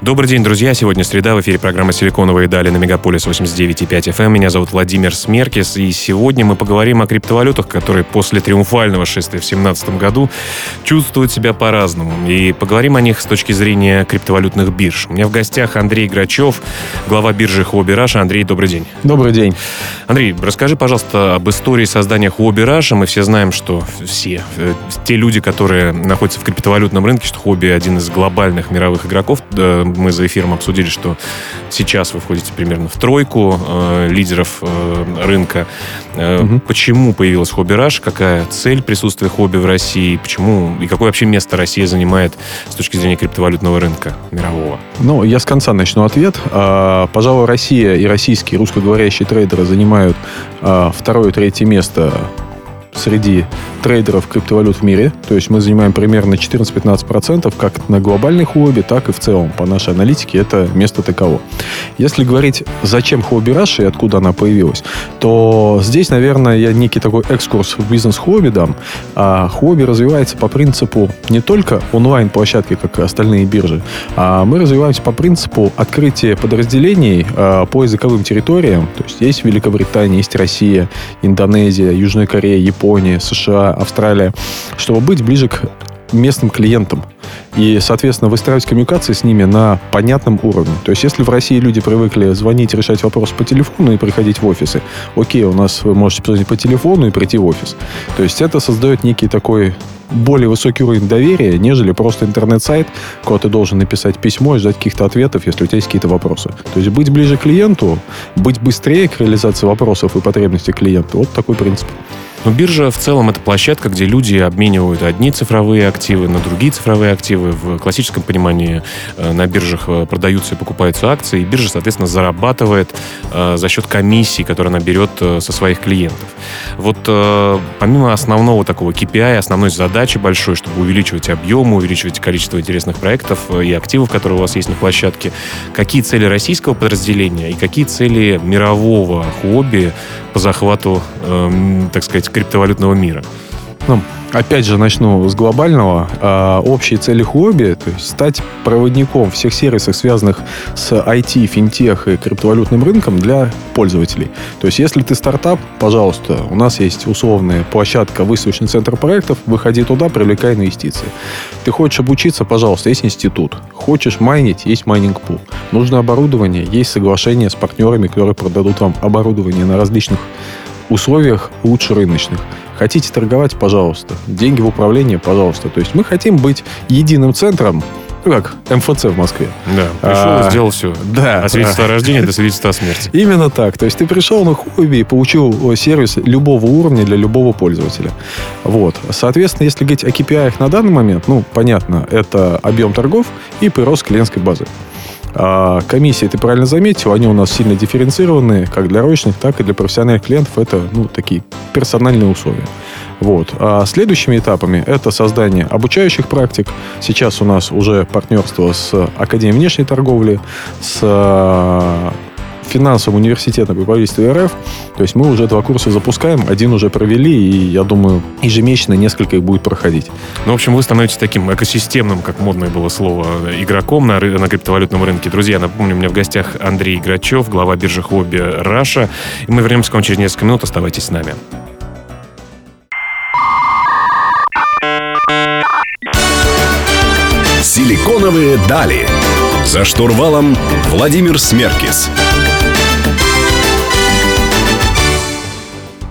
Добрый день, друзья. Сегодня среда. В эфире программа «Силиконовые дали» на Мегаполис 89,5 FM. Эм. Меня зовут Владимир Смеркис. И сегодня мы поговорим о криптовалютах, которые после триумфального шествия в 2017 году чувствуют себя по-разному. И поговорим о них с точки зрения криптовалютных бирж. У меня в гостях Андрей Грачев, глава биржи Huobi Russia. Андрей, добрый день. Добрый день. Андрей, расскажи, пожалуйста, об истории создания Huobi Russia. Мы все знаем, что все, э, те люди, которые находятся в криптовалютном рынке, что Huobi один из глобальных мировых игроков, мы за эфиром обсудили, что сейчас вы входите примерно в тройку э, лидеров э, рынка. Э, угу. Почему появилась Хобби Раш? Какая цель присутствия хобби в России? Почему и какое вообще место Россия занимает с точки зрения криптовалютного рынка мирового? Ну, я с конца начну ответ. А, пожалуй, Россия и российские русскоговорящие трейдеры занимают а, второе и третье место среди трейдеров криптовалют в мире. То есть мы занимаем примерно 14-15% как на глобальной хобби, так и в целом. По нашей аналитике это место таково. Если говорить, зачем хобби Раша и откуда она появилась, то здесь, наверное, я некий такой экскурс в бизнес-хобби дам. А хобби развивается по принципу не только онлайн-площадки, как остальные биржи, а мы развиваемся по принципу открытия подразделений а, по языковым территориям. То есть есть Великобритания, есть Россия, Индонезия, Южная Корея, Япония, США, Австралия, чтобы быть ближе к местным клиентам. И, соответственно, выстраивать коммуникации с ними на понятном уровне. То есть, если в России люди привыкли звонить, решать вопросы по телефону и приходить в офисы, окей, у нас вы можете позвонить по телефону и прийти в офис. То есть, это создает некий такой более высокий уровень доверия, нежели просто интернет-сайт, куда ты должен написать письмо и ждать каких-то ответов, если у тебя есть какие-то вопросы. То есть быть ближе к клиенту, быть быстрее к реализации вопросов и потребностей клиента. Вот такой принцип. Но биржа в целом это площадка, где люди обменивают одни цифровые активы на другие цифровые активы. В классическом понимании э, на биржах э, продаются и покупаются акции, и биржа, соответственно, зарабатывает э, за счет комиссии, которую она берет со своих клиентов. Вот помимо основного такого KPI, основной задачи большой, чтобы увеличивать объем, увеличивать количество интересных проектов и активов, которые у вас есть на площадке, какие цели российского подразделения и какие цели мирового хобби по захвату, так сказать, криптовалютного мира? Ну, опять же, начну с глобального. А, общие цели Huobi, то есть стать проводником всех сервисов, связанных с IT, финтех и криптовалютным рынком для пользователей. То есть, если ты стартап, пожалуйста, у нас есть условная площадка, выставочный центр проектов, выходи туда, привлекай инвестиции. Ты хочешь обучиться, пожалуйста, есть институт. Хочешь майнить, есть майнинг-пул. Нужно оборудование, есть соглашение с партнерами, которые продадут вам оборудование на различных условиях лучше рыночных. Хотите торговать, пожалуйста. Деньги в управление, пожалуйста. То есть мы хотим быть единым центром, ну как, МФЦ в Москве. Да, пришел а, и сделал все. Да. От свидетельства о рождении до свидетельства о смерти. Именно так. То есть ты пришел на хобби и получил сервис любого уровня для любого пользователя. Вот. Соответственно, если говорить о KPI на данный момент, ну, понятно, это объем торгов и прирост клиентской базы. А комиссии, ты правильно заметил, они у нас сильно дифференцированные, как для розничных, так и для профессиональных клиентов. Это ну, такие персональные условия. Вот. А следующими этапами это создание обучающих практик. Сейчас у нас уже партнерство с Академией внешней торговли, с финансовым университетом при правительстве РФ. То есть мы уже два курса запускаем, один уже провели, и я думаю, ежемесячно несколько их будет проходить. Ну, в общем, вы становитесь таким экосистемным, как модное было слово, игроком на, на криптовалютном рынке. Друзья, напомню, у меня в гостях Андрей Грачев, глава биржи Хобби Раша. И мы вернемся к вам через несколько минут. Оставайтесь с нами. Силиконовые дали. За штурвалом Владимир Смеркис.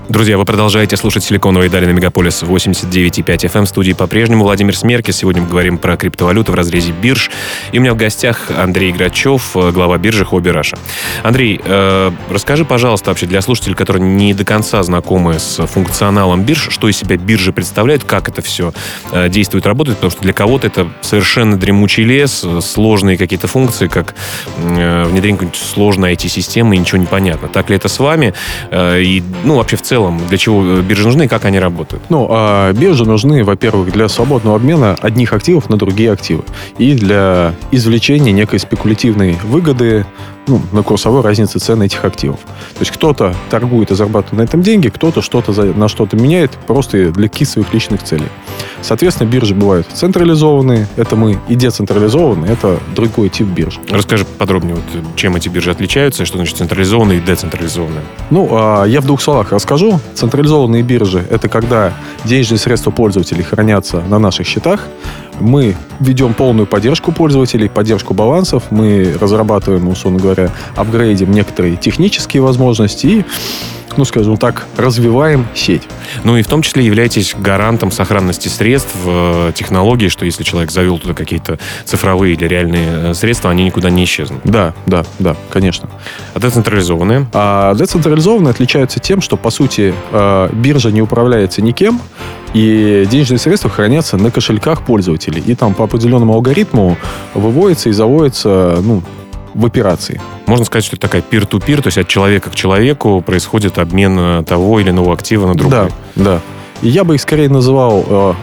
Друзья, вы продолжаете слушать «Силиконовые дали» на Мегаполис 89,5 FM. В студии по-прежнему Владимир Смеркис. Сегодня мы говорим про криптовалюту в разрезе бирж. И у меня в гостях Андрей Грачев, глава биржи Хобби Раша. Андрей, э, расскажи, пожалуйста, вообще для слушателей, которые не до конца знакомы с функционалом бирж, что из себя биржи представляют, как это все э, действует, работает, потому что для кого-то это совершенно дремучий лес, сложные какие-то функции, как э, внедрение какой-нибудь сложной IT-системы, и ничего не понятно. Так ли это с вами? Э, и, ну, вообще в целом, целом, для чего э, биржи нужны и как они работают? Ну, а биржи нужны, во-первых, для свободного обмена одних активов на другие активы и для извлечения некой спекулятивной выгоды ну, на курсовой разнице цен этих активов. То есть кто-то торгует и зарабатывает на этом деньги, кто-то что-то на что-то меняет просто для каких своих личных целей. Соответственно, биржи бывают централизованные, это мы, и децентрализованные, это другой тип бирж. Расскажи подробнее, вот, чем эти биржи отличаются, что значит централизованные и децентрализованные. Ну, а, я в двух словах расскажу. Централизованные биржи – это когда денежные средства пользователей хранятся на наших счетах, мы ведем полную поддержку пользователей, поддержку балансов, мы разрабатываем, условно говоря, апгрейдим некоторые технические возможности и ну, скажем так, развиваем сеть. Ну и в том числе являетесь гарантом сохранности средств э, технологии, что если человек завел туда какие-то цифровые или реальные э, средства, они никуда не исчезнут. Да, да, да, конечно. А децентрализованные? А децентрализованные отличаются тем, что, по сути, э, биржа не управляется никем, и денежные средства хранятся на кошельках пользователей. И там по определенному алгоритму выводится и заводится ну, в операции. Можно сказать, что это такая пир-ту-пир, то есть от человека к человеку происходит обмен э, того или иного актива на другой. Да, да. И я бы их скорее называл э,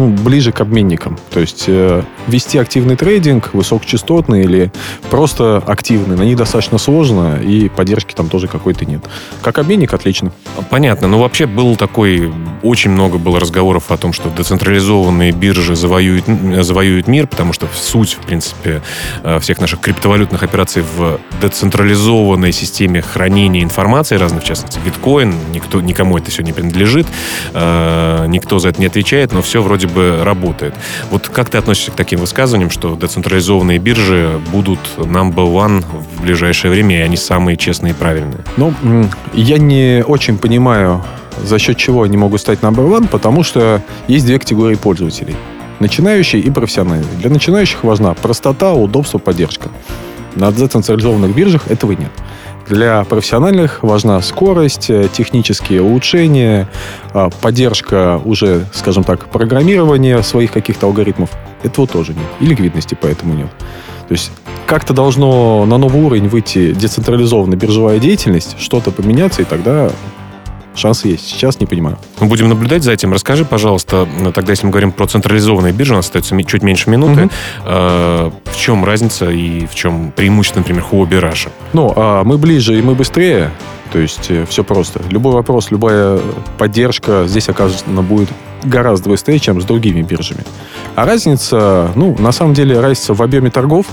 ну, ближе к обменникам. То есть э, вести активный трейдинг, высокочастотный или просто активный, на них достаточно сложно, и поддержки там тоже какой-то нет. Как обменник отлично. Понятно. Ну, вообще был такой... Очень много было разговоров о том, что децентрализованные биржи завоюют, завоюют мир, потому что суть, в принципе, э, всех наших криптовалютных операций в децентрализованной системе хранения информации разных, в частности, биткоин. Никто, никому это все не принадлежит, э, никто за это не отвечает, но все вроде бы работает. Вот как ты относишься к таким высказываниям, что децентрализованные биржи будут number one в ближайшее время, и они самые честные и правильные? Ну, я не очень понимаю, за счет чего они могут стать number one, потому что есть две категории пользователей. Начинающие и профессиональные. Для начинающих важна простота, удобство, поддержка. На децентрализованных биржах этого нет. Для профессиональных важна скорость, э, технические улучшения, а, поддержка уже, скажем так, программирования своих каких-то алгоритмов. Этого тоже нет. И ликвидности поэтому нет. То есть как-то должно на новый уровень выйти децентрализованная биржевая деятельность, что-то поменяться, и тогда шансы есть. Сейчас не понимаю. Мы будем наблюдать за этим. Расскажи, пожалуйста, тогда, если мы говорим про централизованные биржи, у нас остается чуть меньше минуты. Угу. Э, в чем разница и в чем преимущество, например, Huobi Russia? Ну, а мы ближе и мы быстрее. То есть э, все просто. Любой вопрос, любая поддержка здесь оказана будет гораздо быстрее, чем с другими биржами. А разница, ну, на самом деле, разница в объеме торгов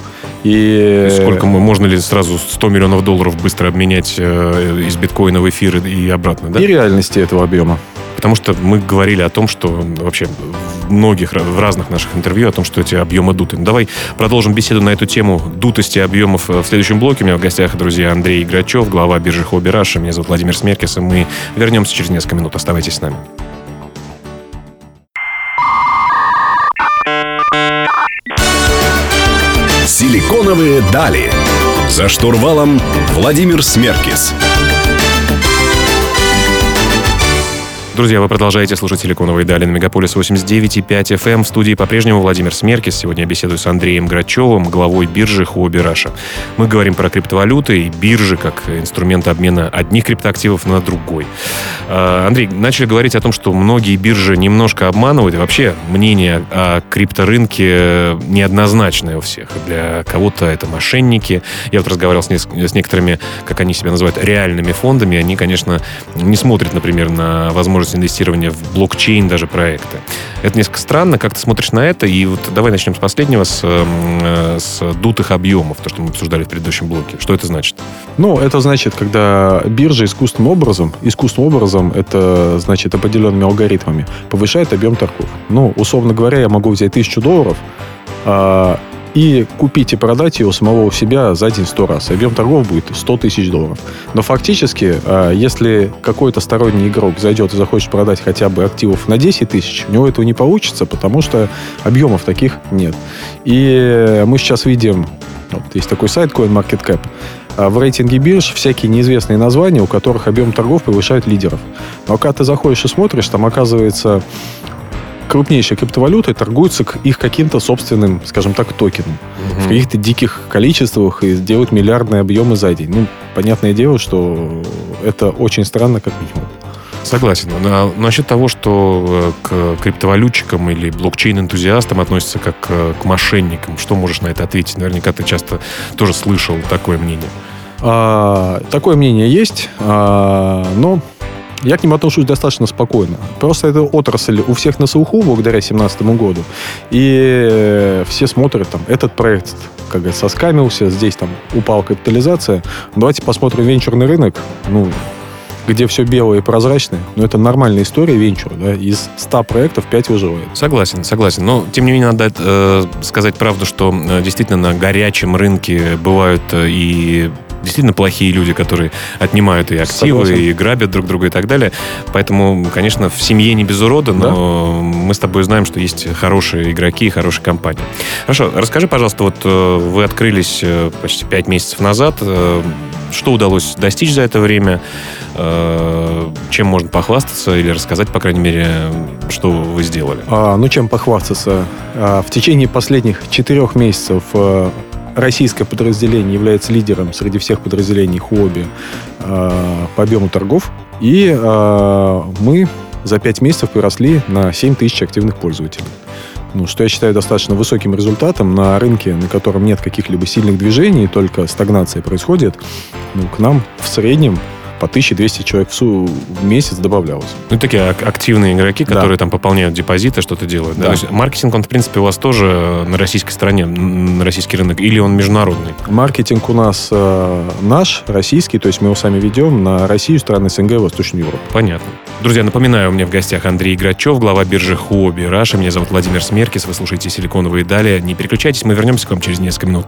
и... Сколько мы, можно ли сразу 100 миллионов долларов быстро обменять э, из биткоина в эфир и обратно, да? И реальности этого объема. Потому что мы говорили о том, что вообще в многих, в разных наших интервью о том, что эти объемы дуты. Ну, давай продолжим беседу на эту тему дутости объемов э, в следующем блоке. У меня в гостях, друзья, Андрей Играчев, глава биржи Хобби Раша. Меня зовут Владимир Смеркис, и мы вернемся через несколько минут. Оставайтесь с нами. Силиконовые дали. За штурвалом Владимир Смеркис. Друзья, вы продолжаете слушать «Силиконовые дали» на Мегаполис 89,5 FM. Эм. В студии по-прежнему Владимир Смеркис. Сегодня я беседую с Андреем Грачевым, главой биржи Huobi Russia. Мы говорим про криптовалюты и биржи как инструмент обмена одних криптоактивов на другой. А, Андрей, начали говорить о том, что многие биржи немножко обманывают. И вообще мнение о крипторынке неоднозначное у всех. Для кого-то это мошенники. Я вот разговаривал с, с некоторыми, как они себя называют, реальными фондами. Они, конечно, не смотрят, например, на возможность возможность инвестирования в блокчейн даже проекты. Это несколько странно. Как ты смотришь на это? И вот давай начнем с последнего, с, э, с дутых объемов, то, что мы обсуждали в предыдущем блоке. Что это значит? Ну, это значит, когда биржа искусственным образом, искусственным образом, это значит определенными алгоритмами, повышает объем торгов. Ну, условно говоря, я могу взять тысячу долларов, а, и купить и продать ее самого у себя за день сто раз. Объем торгов будет 100 тысяч долларов. Но фактически, а, если какой-то сторонний игрок зайдет и захочет продать хотя бы активов на 10 тысяч, у него этого не получится, потому что объемов таких нет. И мы сейчас видим, вот есть такой сайт CoinMarketCap, а, в рейтинге бирж всякие неизвестные названия, у которых объем торгов превышает лидеров. Но когда ты заходишь и смотришь, там оказывается крупнейшие криптовалюты торгуются к их каким-то собственным, скажем так, токеном. Угу. В каких-то диких количествах и делают миллиардные объемы за день. Ну, понятное дело, что это очень странно, как минимум. Согласен. На, насчет того, что э, к криптовалютчикам или блокчейн-энтузиастам относятся как э, к мошенникам, что можешь на это ответить? Наверняка ты часто тоже слышал такое мнение. А, такое мнение есть, а, но я к ним отношусь достаточно спокойно. Просто эта отрасль у всех на слуху благодаря 2017 году. И все смотрят там, этот проект как говорится, соскамился, здесь там упала капитализация. Давайте посмотрим венчурный рынок. Ну, где все белое и прозрачное, но это нормальная история венчура, да, из 100 проектов 5 выживает. Согласен, согласен. Но, тем не менее, надо э, сказать правду, что э, действительно на горячем рынке бывают э, и действительно плохие люди, которые отнимают и активы, Согласен. и грабят друг друга и так далее. Поэтому, конечно, в семье не без урода, но да? мы с тобой знаем, что есть хорошие игроки и хорошие компании. Хорошо, расскажи, пожалуйста, вот э, вы открылись э, почти пять месяцев назад. Э, что удалось достичь за это время? Чем можно похвастаться или рассказать, по крайней мере, что вы сделали? А, ну, чем похвастаться? А, в течение последних четырех месяцев российское подразделение является лидером среди всех подразделений Хуоби э, по объему торгов. И э, мы за 5 месяцев приросли на 7 тысяч активных пользователей. Ну, что я считаю достаточно высоким результатом на рынке, на котором нет каких-либо сильных движений, только стагнация происходит. Ну, к нам в среднем по 1200 человек в, месяц добавлялось. Ну, такие активные игроки, которые да. там пополняют депозиты, что-то делают. Да. Да? маркетинг, он, в принципе, у вас тоже на российской стороне, на российский рынок, или он международный? Маркетинг у нас э, наш, российский, то есть мы его сами ведем на Россию, страны СНГ, Восточную Европу. Понятно. Друзья, напоминаю, у меня в гостях Андрей Грачев, глава биржи Huobi Russia. Меня зовут Владимир Смеркис, вы слушаете «Силиконовые дали». Не переключайтесь, мы вернемся к вам через несколько минут.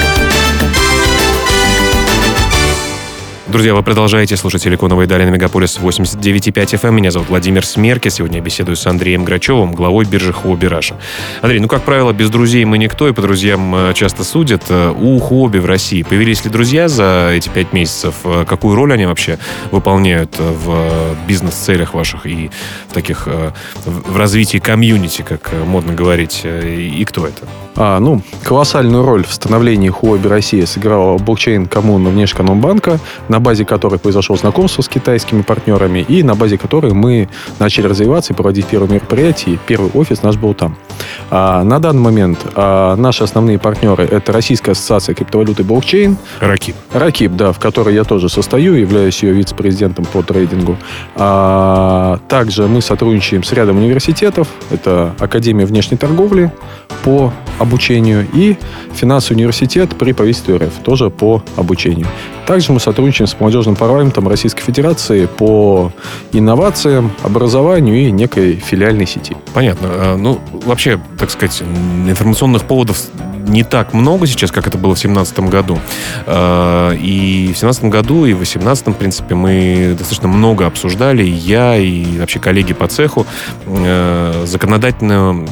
Друзья, вы продолжаете слушать «Силиконовые дали» на Мегаполис 89.5 FM. Меня зовут Владимир Смеркис. Сегодня я беседую с Андреем Грачевым, главой биржи Huobi Russia. Андрей, ну, как правило, без друзей мы никто, и по друзьям э, часто судят. Э, у Хобби в России появились ли друзья за эти пять месяцев? Э, какую роль они вообще выполняют в бизнес-целях ваших и в таких в развитии комьюнити, как модно говорить? И кто это? А, ну, колоссальную роль в становлении Huobi России сыграла блокчейн-коммуна Внешэкономбанка, на базе которой произошло знакомство с китайскими партнерами, и на базе которой мы начали развиваться и проводить первые мероприятия. Первый офис наш был там. А, на данный момент а, наши основные партнеры – это Российская ассоциация криптовалюты блокчейн. Ракип. Ракип, да, в которой я тоже состою, являюсь ее вице-президентом по трейдингу. А, также мы сотрудничаем с рядом университетов. Это Академия внешней торговли по обучению и финансовый университет при правительстве РФ тоже по обучению. Также мы сотрудничаем с молодежным парламентом Российской Федерации по инновациям, образованию и некой филиальной сети. Понятно. А, ну, вообще, так сказать, информационных поводов не так много сейчас, как это было в 2017 году. А, и в 2017 году, и в 2018, в принципе, мы достаточно много обсуждали, я и вообще коллеги по цеху, э, законодательную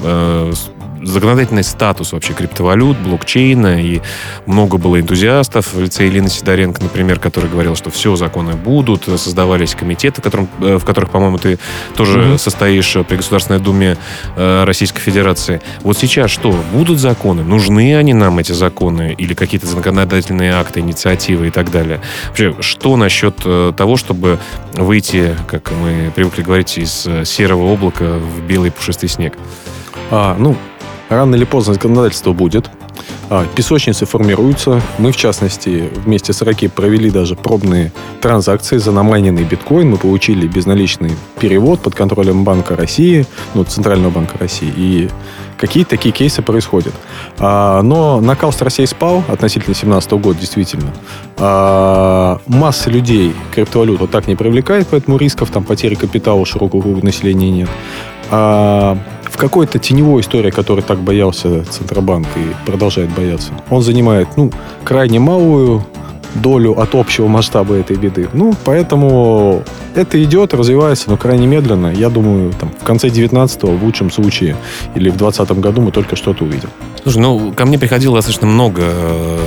законодательный статус вообще криптовалют, блокчейна, и много было энтузиастов в лице Елены Сидоренко, например, который говорил, что все законы будут, создавались комитеты, которым, э, в которых, по-моему, ты тоже mm-hmm. состоишь при Государственной Думе э, Российской Федерации. Вот сейчас что? Будут законы? Нужны они нам, эти законы? Или какие-то законодательные акты, инициативы и так далее? Вообще, что насчет э, того, чтобы выйти, как мы привыкли говорить, из серого облака в белый пушистый снег? А, ну, Рано или поздно законодательство будет. А, песочницы формируются. Мы, в частности, вместе с Раки провели даже пробные транзакции за намайненный биткоин. Мы получили безналичный перевод под контролем Банка России, ну, Центрального банка России. И какие-то такие кейсы происходят. А, но накал страстей спал относительно 2017 года, действительно. А, масса людей криптовалюту так не привлекает, поэтому рисков там потери капитала широкого населения нет. Какой-то теневой истории, которой так боялся Центробанк и продолжает бояться, он занимает ну, крайне малую долю от общего масштаба этой беды. Ну, поэтому это идет, развивается, но крайне медленно. Я думаю, там, в конце 19-го, в лучшем случае, или в 20 году мы только что-то увидим. Слушай, ну, ко мне приходило достаточно много э,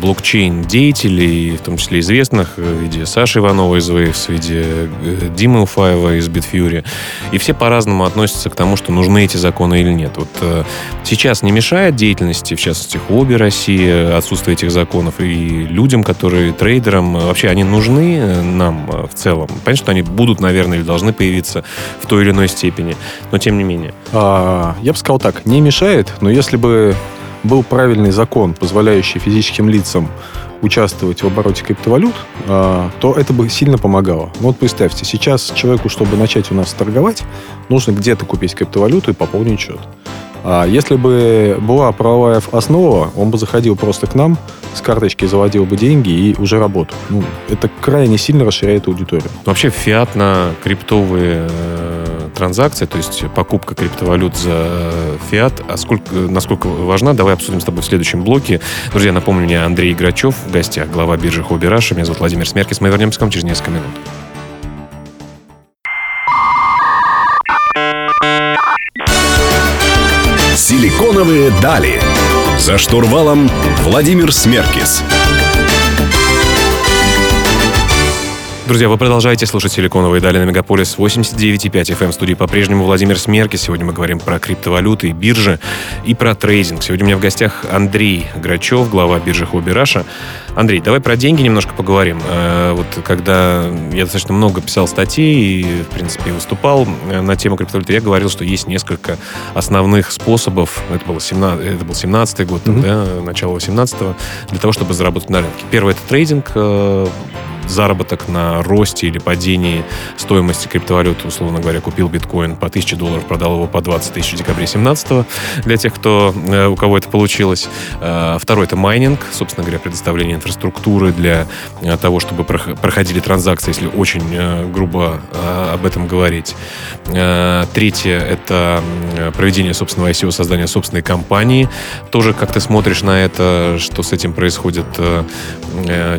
блокчейн-деятелей, в том числе известных, в виде Саши Иванова из Waves, в виде э, Димы Уфаева из Bitfury. И все по-разному относятся к тому, что нужны эти законы или нет. Вот э, сейчас не мешает деятельности, в частности, хобби России, отсутствие этих законов, и людям, которые трейдерам, вообще они нужны нам в целом. Понятно, что они будут, наверное, или должны появиться в той или иной степени, но тем не менее. А, я бы сказал так, не мешает, но если бы был правильный закон, позволяющий физическим лицам участвовать в обороте криптовалют, а, то это бы сильно помогало. Ну вот представьте, сейчас человеку, чтобы начать у нас торговать, нужно где-то купить криптовалюту и пополнить счет. А если бы была правовая основа, он бы заходил просто к нам, с карточки заводил бы деньги и уже работал. Ну, это крайне сильно расширяет аудиторию. Вообще фиат на криптовые э, транзакции, то есть покупка криптовалют за фиат, а сколько, насколько важна, давай обсудим с тобой в следующем блоке. Друзья, напомню, меня Андрей Грачев в гостях, глава биржи Хобби Раша. Меня зовут Владимир Смеркис. Мы вернемся к вам через несколько минут. Силиконовые дали. За штурвалом Владимир Смеркис. Друзья, вы продолжаете слушать «Силиконовые дали» на Мегаполис 89.5 FM. В студии по-прежнему Владимир Смерки. Сегодня мы говорим про криптовалюты и биржи и про трейдинг. Сегодня у меня в гостях Андрей Грачев, глава биржи Хобби Раша. Андрей, давай про деньги немножко поговорим. Э, вот когда я достаточно много писал статей и, в принципе, выступал э, на тему криптовалюты, я говорил, что есть несколько основных способов. Это был 17, это был 17 год, mm-hmm. да, начало 18-го, для того, чтобы заработать на рынке. Первый — это трейдинг, э, заработок на росте или падении стоимости криптовалюты, условно говоря, купил биткоин по 1000 долларов, продал его по 20 тысяч в декабре 17 для тех, кто, э, у кого это получилось. Э, второй — это майнинг, собственно говоря, предоставление инфраструктуры для э, того, чтобы проходили транзакции, если очень грубо об этом говорить. Третье — это проведение собственного ICO, создание собственной компании. Тоже как ты смотришь на это, что с этим происходит.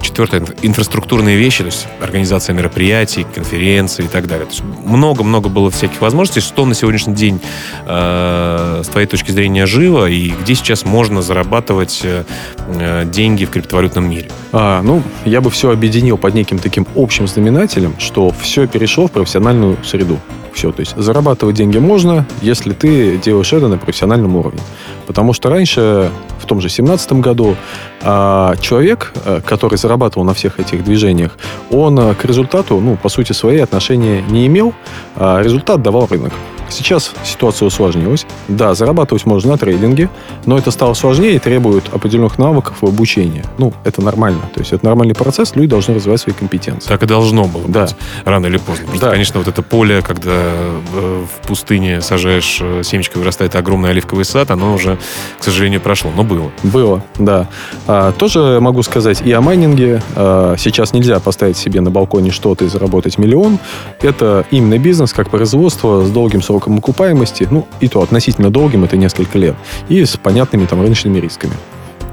Четвертое — инфраструктурные вещи, то есть организация мероприятий, конференций и так далее. То есть много-много было всяких возможностей, что на сегодняшний день э, с твоей точки зрения живо и где сейчас можно зарабатывать э, деньги в криптовалютном мире? А, ну, я бы все объединил под неким таким общим знаменателем, что все перешло в профессиональную среду. Все, то есть зарабатывать деньги можно, если ты делаешь это на профессиональном уровне. Потому что раньше, в том же 2017 году, а, человек, э, который зарабатывал на всех этих движениях, он э, к результату, ну, по сути, свои отношения не имел, а результат давал рынок. Сейчас ситуация усложнилась. Да, зарабатывать можно на трейдинге, но это стало сложнее и требует определенных навыков и обучения. Ну, это нормально. То есть это нормальный процесс, люди должны развивать свои компетенции. Так и должно было да. быть, рано или поздно. Просто, да. конечно, вот это поле, когда э, в пустыне сажаешь э, семечко, вырастает огромный оливковый сад, оно уже, к сожалению, прошло, но было. Было, да. А, тоже могу сказать и о майнинге. А, сейчас нельзя поставить себе на балконе что-то и заработать миллион. Это именно бизнес, как производство с долгим сроком сроком окупаемости, ну, и то относительно долгим, это несколько лет, и с понятными там рыночными рисками.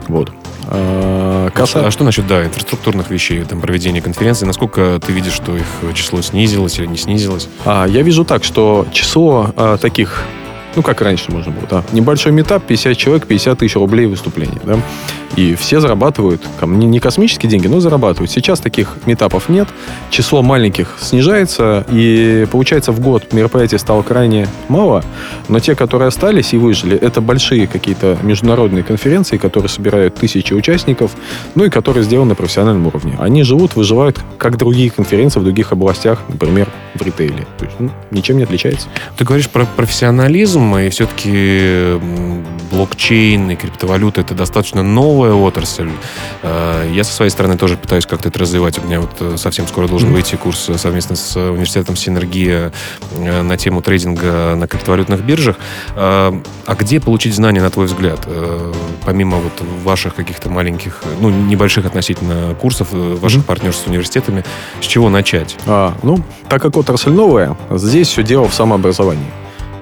Вот. А, касса... а что насчет, да, инфраструктурных вещей, там, проведения конференции? Насколько ты видишь, что их число снизилось или не снизилось? А, я вижу так, что число а, таких ну, как раньше можно было, да. Небольшой метап, 50 человек, 50 тысяч рублей выступление, да. И все зарабатывают, там, не космические деньги, но зарабатывают. Сейчас таких метапов нет, число маленьких снижается, и получается в год мероприятий стало крайне мало, но те, которые остались и выжили, это большие какие-то международные конференции, которые собирают тысячи участников, ну и которые сделаны на профессиональном уровне. Они живут, выживают, как другие конференции в других областях, например, в ритейле. То есть, ну, ничем не отличается. Ты говоришь про профессионализм, и все-таки блокчейн и криптовалюта это достаточно новая отрасль. Э, я со своей стороны тоже пытаюсь как-то это развивать. У меня вот э, совсем скоро должен выйти курс совместно с университетом Синергия э, на тему трейдинга на криптовалютных биржах. А где получить знания, на твой взгляд? Помимо вот ваших каких-то маленьких, ну, небольших относительно курсов, ваших партнерств с университетами, с чего начать? А, ну, так как отрасль новая, здесь все дело в самообразовании.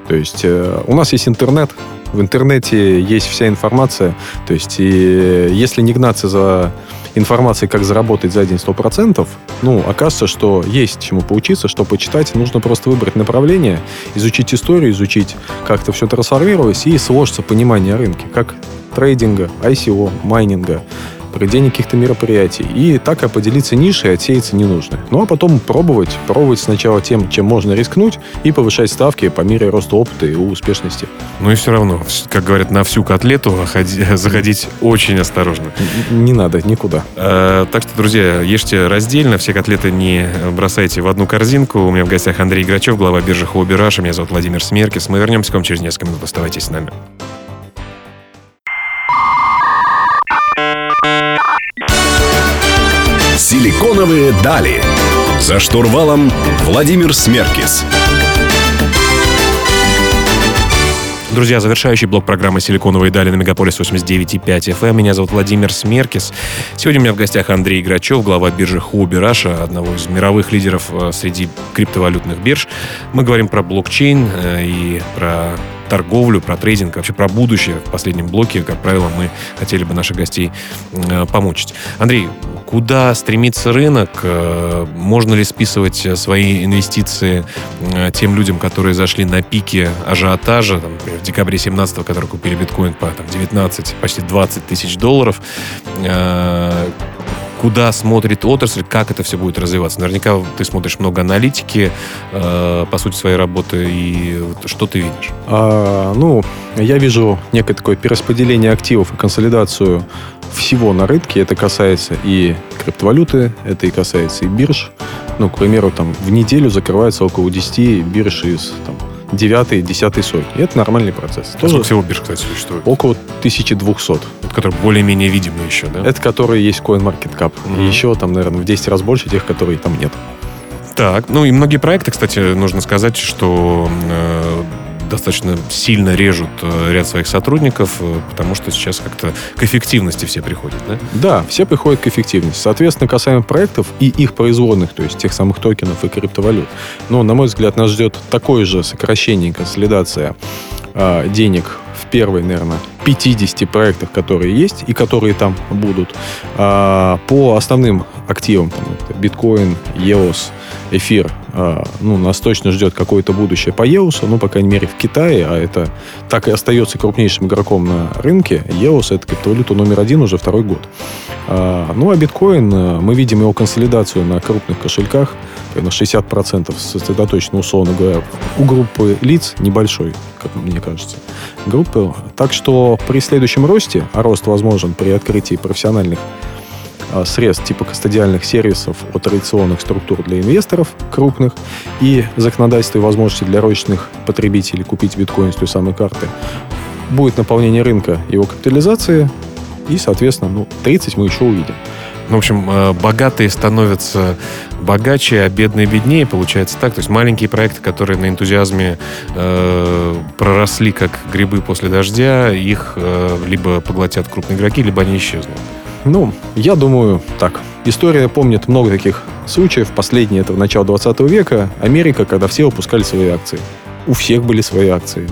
То есть э, у нас есть интернет, в интернете есть вся информация. То есть и если не гнаться за информацией, как заработать за день 100%, ну, окажется, что есть чему поучиться, что почитать. Нужно просто выбрать направление, изучить историю, изучить, как это все трансформировалось, и сложится понимание рынка, как трейдинга, ICO, майнинга, проведение каких-то мероприятий. И так и поделиться нишей, отсеяться не нужно. Ну, а потом пробовать. Пробовать сначала тем, чем можно рискнуть, и повышать ставки по мере роста опыта и успешности. Ну и все равно, как говорят, на всю котлету заходить очень осторожно. Не надо никуда. А, так что, друзья, ешьте раздельно, все котлеты не бросайте в одну корзинку. У меня в гостях Андрей Грачев, глава биржи Хобби Раша. Меня зовут Владимир Смеркис. Мы вернемся к вам через несколько минут. Оставайтесь с нами. Силиконовые дали. За штурвалом Владимир Смеркис. Друзья, завершающий блок программы «Силиконовые дали» на Мегаполис 89.5 FM. Меня зовут Владимир Смеркис. Сегодня у меня в гостях Андрей Грачев, глава биржи Хуби Раша, одного из мировых лидеров э, среди криптовалютных бирж. Мы говорим про блокчейн э, и про торговлю, про трейдинг, вообще про будущее в последнем блоке. Как правило, мы хотели бы наших гостей э, помочь. Андрей, куда стремится рынок? Э, можно ли списывать свои инвестиции э, тем людям, которые зашли на пике ажиотажа, там, например, в декабре 17 которые купили биткоин по там, 19, почти 20 тысяч долларов? Куда смотрит отрасль, как это все будет развиваться. Наверняка ты смотришь много аналитики, э, по сути, своей работы, и что ты видишь? А, ну, я вижу некое такое перераспределение активов и консолидацию всего на рынке. Это касается и криптовалюты, это и касается и бирж. Ну, к примеру, там в неделю закрывается около 10 бирж из там, 9 10 сотни. И это нормальный процесс. А Тоже всего бирж, кстати, существует? Около 1200. Это которые более-менее видимые еще, да? Это которые есть CoinMarketCap. Mm-hmm. И еще там, наверное, в 10 раз больше тех, которые там нет. Так, ну и многие проекты, кстати, нужно сказать, что э, достаточно сильно режут э, ряд своих сотрудников, э, потому что сейчас как-то к эффективности все приходят, да? Да, все приходят к эффективности. Соответственно, касаемо проектов и их производных, то есть тех самых токенов и криптовалют, но, на мой взгляд, нас ждет такое же сокращение, консолидация э, денег в первой, наверное, 50 проектах, которые есть и которые там будут. А, по основным активам, там, биткоин, EOS, эфир, а, ну, нас точно ждет какое-то будущее по EOS, ну, по крайней мере, в Китае, а это так и остается крупнейшим игроком на рынке. EOS — это криптовалюта номер один уже второй год. А, ну, а биткоин, мы видим его консолидацию на крупных кошельках, на 60% сосредоточено, условно говоря, у группы лиц небольшой, как мне кажется, группы. Так что при следующем росте, а рост возможен при открытии профессиональных а, средств типа кастодиальных сервисов от традиционных структур для инвесторов крупных и законодательства и возможности для розничных потребителей купить биткоин с той самой карты, будет наполнение рынка его капитализации, и, соответственно, ну, 30 мы еще увидим. Ну, в общем, э, богатые становятся богаче, а бедные беднее, получается так. То есть маленькие проекты, которые на энтузиазме э, проросли как грибы после дождя, их э, либо поглотят крупные игроки, либо они исчезнут. Ну, я думаю, так. История помнит много таких случаев. Последнее это в начало 20 века. Америка, когда все выпускали свои акции. У всех были свои акции.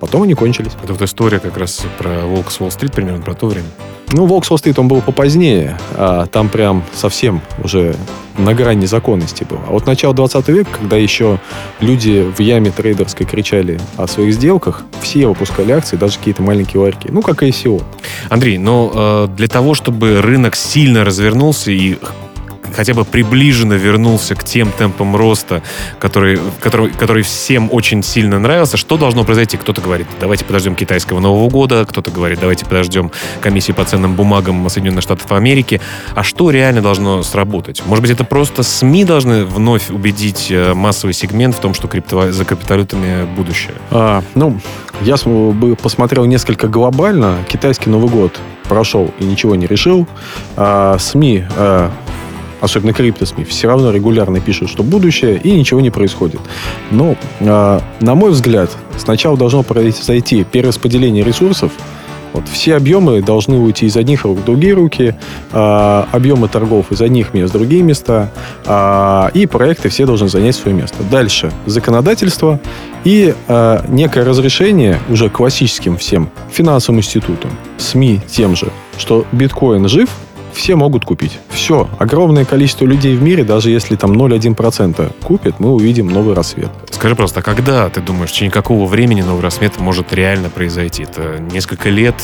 Потом они кончились. Это вот история как раз про Волк с Уолл-стрит примерно, про то время. Ну, Волк с Уолл-стрит, он был попозднее. А там прям совсем уже на грани законности был. А вот начало 20 века, когда еще люди в яме трейдерской кричали о своих сделках, все выпускали акции, даже какие-то маленькие ларьки. Ну, как ICO. Андрей, но э, для того, чтобы рынок сильно развернулся и хотя бы приближенно вернулся к тем темпам роста, который, который, который всем очень сильно нравился, что должно произойти? Кто-то говорит, давайте подождем китайского Нового года, кто-то говорит, давайте подождем комиссии по ценным бумагам Соединенных Штатов Америки. А что реально должно сработать? Может быть, это просто СМИ должны вновь убедить э, массовый сегмент в том, что крипто... за криптовалютами будущее? А, ну, я бы посмотрел несколько глобально. Китайский Новый год прошел и ничего не решил. А, СМИ а, особенно крипто-СМИ, все равно регулярно пишут, что будущее, и ничего не происходит. Но, э, на мой взгляд, сначала должно произойти перераспределение ресурсов, вот, все объемы должны уйти из одних рук в другие руки, э, объемы торгов из одних мест в другие места, э, и проекты все должны занять свое место. Дальше законодательство и э, некое разрешение уже классическим всем финансовым институтам, СМИ тем же, что биткоин жив, все могут купить. Все. Огромное количество людей в мире, даже если там 0,1% купят, мы увидим новый рассвет. Скажи просто, а когда, ты думаешь, в течение какого времени новый рассвет может реально произойти? Это несколько лет?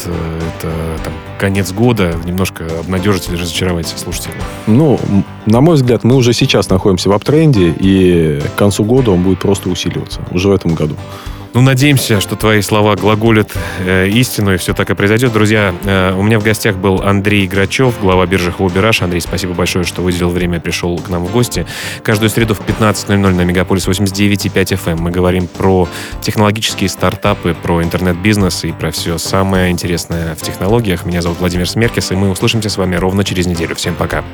Это там, конец года немножко обнадежить или разочаровать слушателей? Ну, на мой взгляд, мы уже сейчас находимся в аптренде, и к концу года он будет просто усиливаться, уже в этом году. Ну, надеемся, что твои слова глаголят э, истину, и все так и произойдет. Друзья, э, у меня в гостях был Андрей Грачев, глава биржи Хобираж. Андрей, спасибо большое, что выделил время и пришел к нам в гости. Каждую среду в 15.00 на Мегаполис 89.5 FM эм мы говорим про технологические стартапы, про интернет-бизнес и про все самое интересное в технологиях. Меня зовут Владимир Смеркис, и мы услышимся с вами ровно через неделю. Всем пока.